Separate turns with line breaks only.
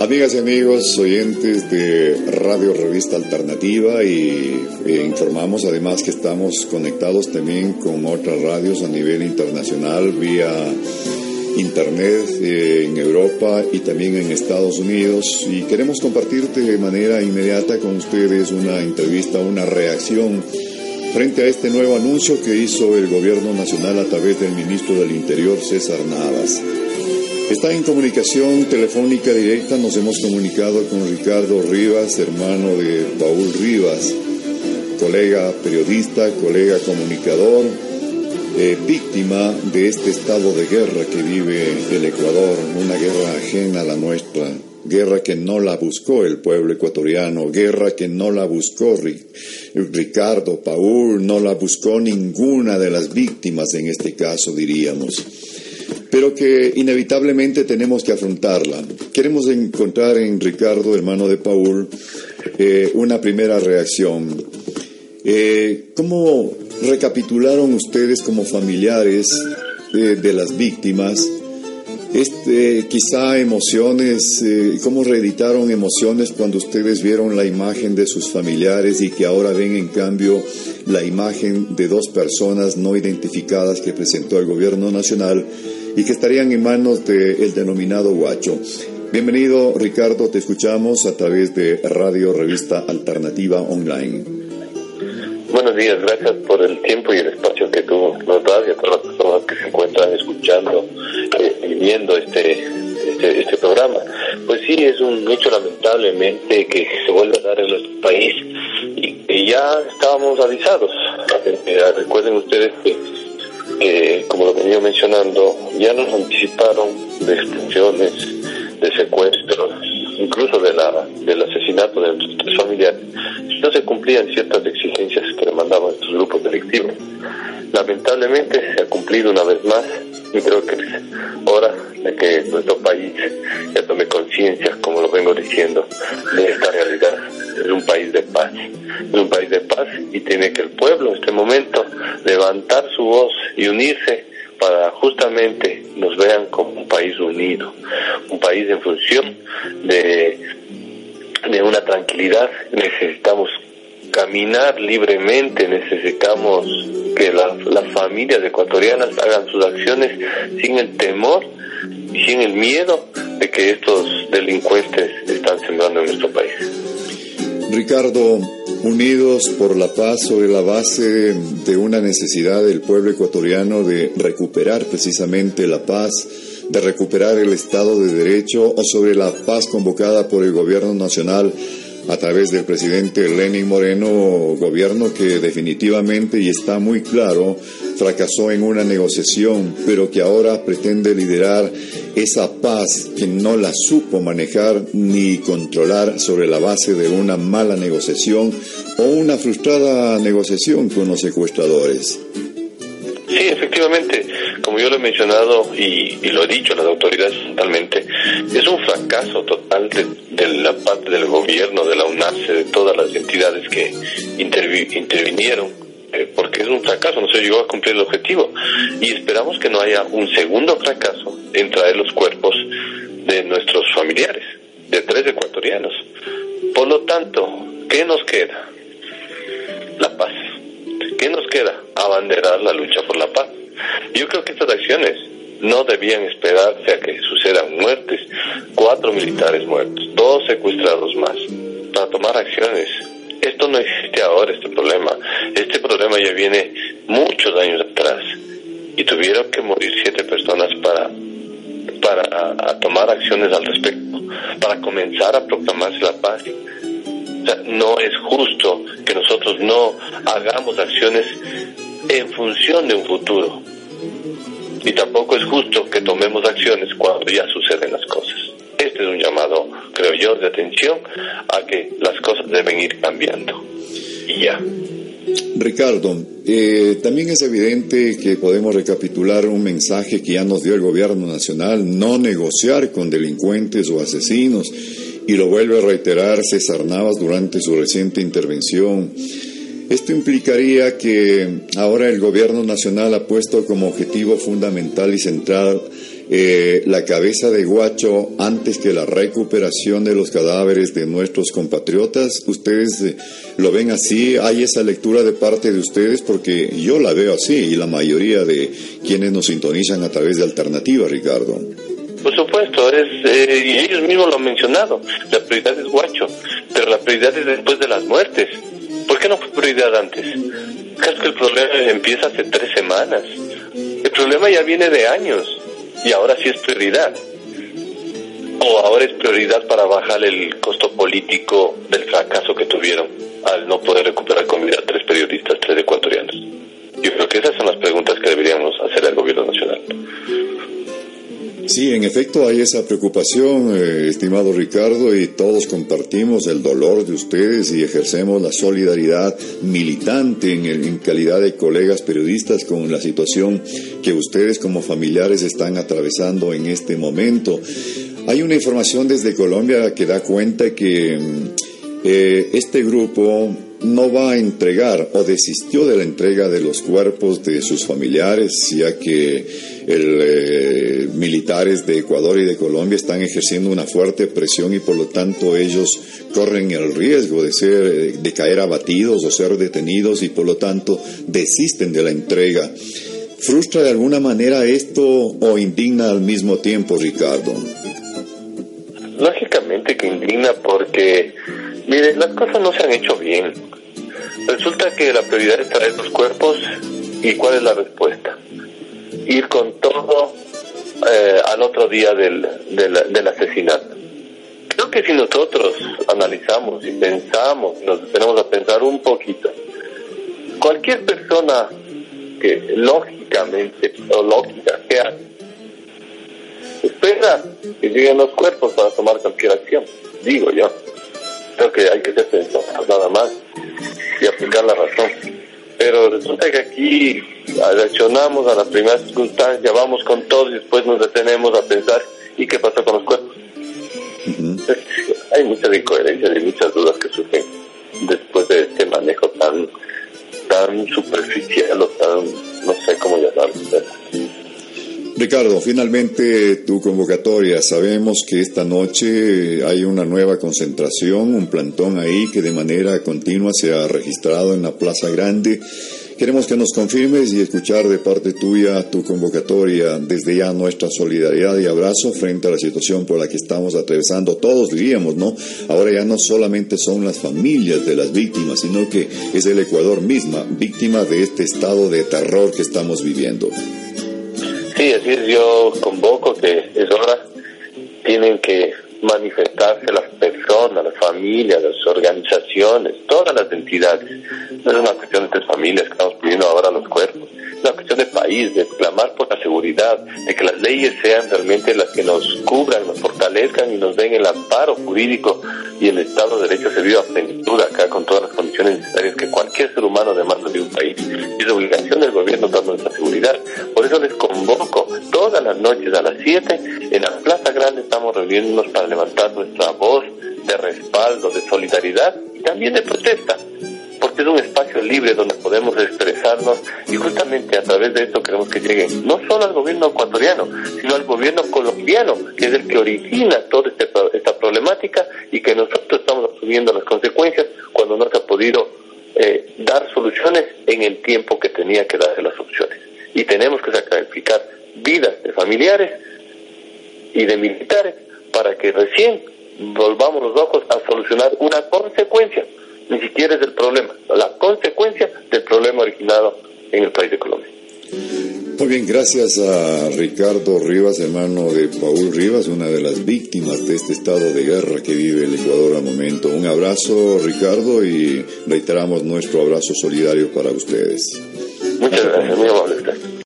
Amigas y amigos, oyentes de Radio Revista Alternativa y eh, informamos además que estamos conectados también con otras radios a nivel internacional vía internet eh, en Europa y también en Estados Unidos y queremos compartir de manera inmediata con ustedes una entrevista, una reacción frente a este nuevo anuncio que hizo el gobierno nacional a través del ministro del Interior César Navas. Está en comunicación telefónica directa, nos hemos comunicado con Ricardo Rivas, hermano de Paul Rivas, colega periodista, colega comunicador, eh, víctima de este estado de guerra que vive el Ecuador, una guerra ajena a la nuestra, guerra que no la buscó el pueblo ecuatoriano, guerra que no la buscó Ricardo, Paul, no la buscó ninguna de las víctimas en este caso, diríamos pero que inevitablemente tenemos que afrontarla. Queremos encontrar en Ricardo, hermano de Paul, eh, una primera reacción. Eh, ¿Cómo recapitularon ustedes como familiares eh, de las víctimas? Este, quizá emociones, ¿cómo reeditaron emociones cuando ustedes vieron la imagen de sus familiares y que ahora ven en cambio la imagen de dos personas no identificadas que presentó el gobierno nacional y que estarían en manos del denominado Guacho. Bienvenido Ricardo, te escuchamos a través de Radio Revista Alternativa Online.
Buenos días, gracias por el tiempo y el espacio que tú nos das y a todas las personas que se encuentran escuchando eh, y viendo este, este, este, programa. Pues sí, es un hecho lamentablemente que se vuelve a dar en nuestro país y ya estábamos avisados. Eh, recuerden ustedes que como lo venía mencionando, ya nos anticiparon de expulsiones, de secuestros, incluso de la, del asesinato de nuestros familiares, no se cumplían ciertas exigencias que demandaban estos grupos delictivos. Lamentablemente se ha cumplido una vez más y creo que es hora de que nuestro país ya tome conciencia, como lo vengo diciendo, de esta realidad. Es un país de paz, es un país de paz y tiene que el pueblo en este momento levantar su voz y unirse para justamente nos vean como país unido, un país en función de, de una tranquilidad. Necesitamos caminar libremente, necesitamos que las familias ecuatorianas hagan sus acciones sin el temor y sin el miedo de que estos delincuentes están sembrando en nuestro país.
Ricardo, unidos por la paz sobre la base de una necesidad del pueblo ecuatoriano de recuperar precisamente la paz, de recuperar el Estado de Derecho o sobre la paz convocada por el gobierno nacional a través del presidente Lenin Moreno, gobierno que definitivamente y está muy claro fracasó en una negociación, pero que ahora pretende liderar esa paz que no la supo manejar ni controlar sobre la base de una mala negociación o una frustrada negociación con los secuestradores.
Sí, efectivamente, como yo lo he mencionado y, lo he dicho a las autoridades totalmente, es un fracaso total de, la parte del gobierno, de la UNACE, de todas las entidades que intervinieron eh, porque es un fracaso, no se llegó a cumplir el objetivo. Y esperamos que no haya un segundo fracaso en traer los cuerpos de nuestros familiares, de tres ecuatorianos. Por lo tanto, ¿qué nos queda? La paz. ¿Qué nos queda? Abanderar la lucha por la paz. Yo creo que estas acciones no debían esperarse a que sucedan muertes, cuatro militares muertos, dos secuestrados más, para tomar acciones. Esto no existe ahora, este problema. Este problema ya viene muchos años atrás y tuvieron que morir siete personas para para tomar acciones al respecto, para comenzar a proclamarse la paz no es justo que nosotros no hagamos acciones en función de un futuro. Y tampoco es justo que tomemos acciones cuando ya suceden las cosas. Este es un llamado, creo yo, de atención a que las cosas deben ir cambiando. Y ya.
Ricardo, eh, también es evidente que podemos recapitular un mensaje que ya nos dio el gobierno nacional, no negociar con delincuentes o asesinos y lo vuelve a reiterar César Navas durante su reciente intervención. Esto implicaría que ahora el gobierno nacional ha puesto como objetivo fundamental y central eh, la cabeza de Guacho antes que la recuperación de los cadáveres de nuestros compatriotas? ¿Ustedes eh, lo ven así? ¿Hay esa lectura de parte de ustedes? Porque yo la veo así y la mayoría de quienes nos sintonizan a través de Alternativa, Ricardo.
Por supuesto, es, eh, y ellos mismos lo han mencionado, la prioridad es Guacho, pero la prioridad es después de las muertes. ¿Por qué no fue prioridad antes? Es que el problema empieza hace tres semanas. El problema ya viene de años y ahora sí es prioridad. O ahora es prioridad para bajar el costo político del fracaso que tuvieron al no poder recuperar con
Sí, en efecto hay esa preocupación, eh, estimado Ricardo, y todos compartimos el dolor de ustedes y ejercemos la solidaridad militante en, en, calidad de colegas periodistas con la situación que ustedes como familiares están atravesando en este momento. Hay una información desde Colombia que da cuenta que mm, eh, este grupo no va a entregar o desistió de la entrega de los cuerpos de sus familiares, ya que el, eh, militares de Ecuador y de Colombia están ejerciendo una fuerte presión y por lo tanto ellos corren el riesgo de ser, eh, de caer abatidos o ser detenidos y por lo tanto desisten de la entrega. ¿Frustra de alguna manera esto o indigna al mismo tiempo, Ricardo?
Lógicamente que indigna porque, mire, las cosas no se han hecho bien. Resulta que la prioridad es traer los cuerpos y cuál es la respuesta. Ir con todo eh, al otro día del, del, asesinato. Creo que si nosotros analizamos y pensamos, nos tenemos a pensar un poquito, cualquier persona que lógicamente o lógica hace, espera que lleguen los cuerpos para tomar cualquier acción, digo yo. Creo que hay que ser pensado nada más y aplicar la razón. Pero resulta que aquí reaccionamos a la primera circunstancia, vamos con todo y después nos detenemos a pensar ¿y qué pasó con los cuerpos? Hay muchas incoherencias y muchas dudas que surgen después de este manejo tan tan superficial o tan, no sé cómo llamarlo.
Ricardo, finalmente tu convocatoria. Sabemos que esta noche hay una nueva concentración, un plantón ahí que de manera continua se ha registrado en la Plaza Grande. Queremos que nos confirmes y escuchar de parte tuya tu convocatoria, desde ya nuestra solidaridad y abrazo frente a la situación por la que estamos atravesando, todos diríamos, ¿no? Ahora ya no solamente son las familias de las víctimas, sino que es el Ecuador misma, víctima de este estado de terror que estamos viviendo.
Sí, así es, yo convoco que es hora, tienen que manifestarse las personas, las familias, las organizaciones, todas las entidades. No es una cuestión de tres familias que estamos pidiendo ahora los cuerpos, es una cuestión de país, de clamar por la seguridad, de que las leyes sean realmente las que nos cubran, nos fortalezcan y nos den el amparo jurídico y el Estado de Derecho servido a plenitud acá con todas las condiciones necesarias que cualquier ser humano demanda de un país. Y es obligación del gobierno dar nuestra seguridad. Por eso les convoco todas las noches a las 7 en la Plaza Grande estamos reuniéndonos para levantar nuestra voz de respaldo, de solidaridad y también de protesta es un espacio libre donde podemos expresarnos y justamente a través de esto queremos que llegue no solo al gobierno ecuatoriano, sino al gobierno colombiano, que es el que origina toda esta problemática y que nosotros estamos asumiendo las consecuencias cuando no se ha podido eh, dar soluciones en el tiempo que tenía que darse las soluciones. Y tenemos que sacrificar vidas de familiares y de militares para que recién volvamos los ojos a solucionar una consecuencia ni siquiera es el problema, la consecuencia del problema originado en el país de Colombia.
Muy bien, gracias a Ricardo Rivas, hermano de Paul Rivas, una de las víctimas de este estado de guerra que vive el Ecuador al momento. Un abrazo, Ricardo, y reiteramos nuestro abrazo solidario para ustedes.
Muchas gracias, muy amable.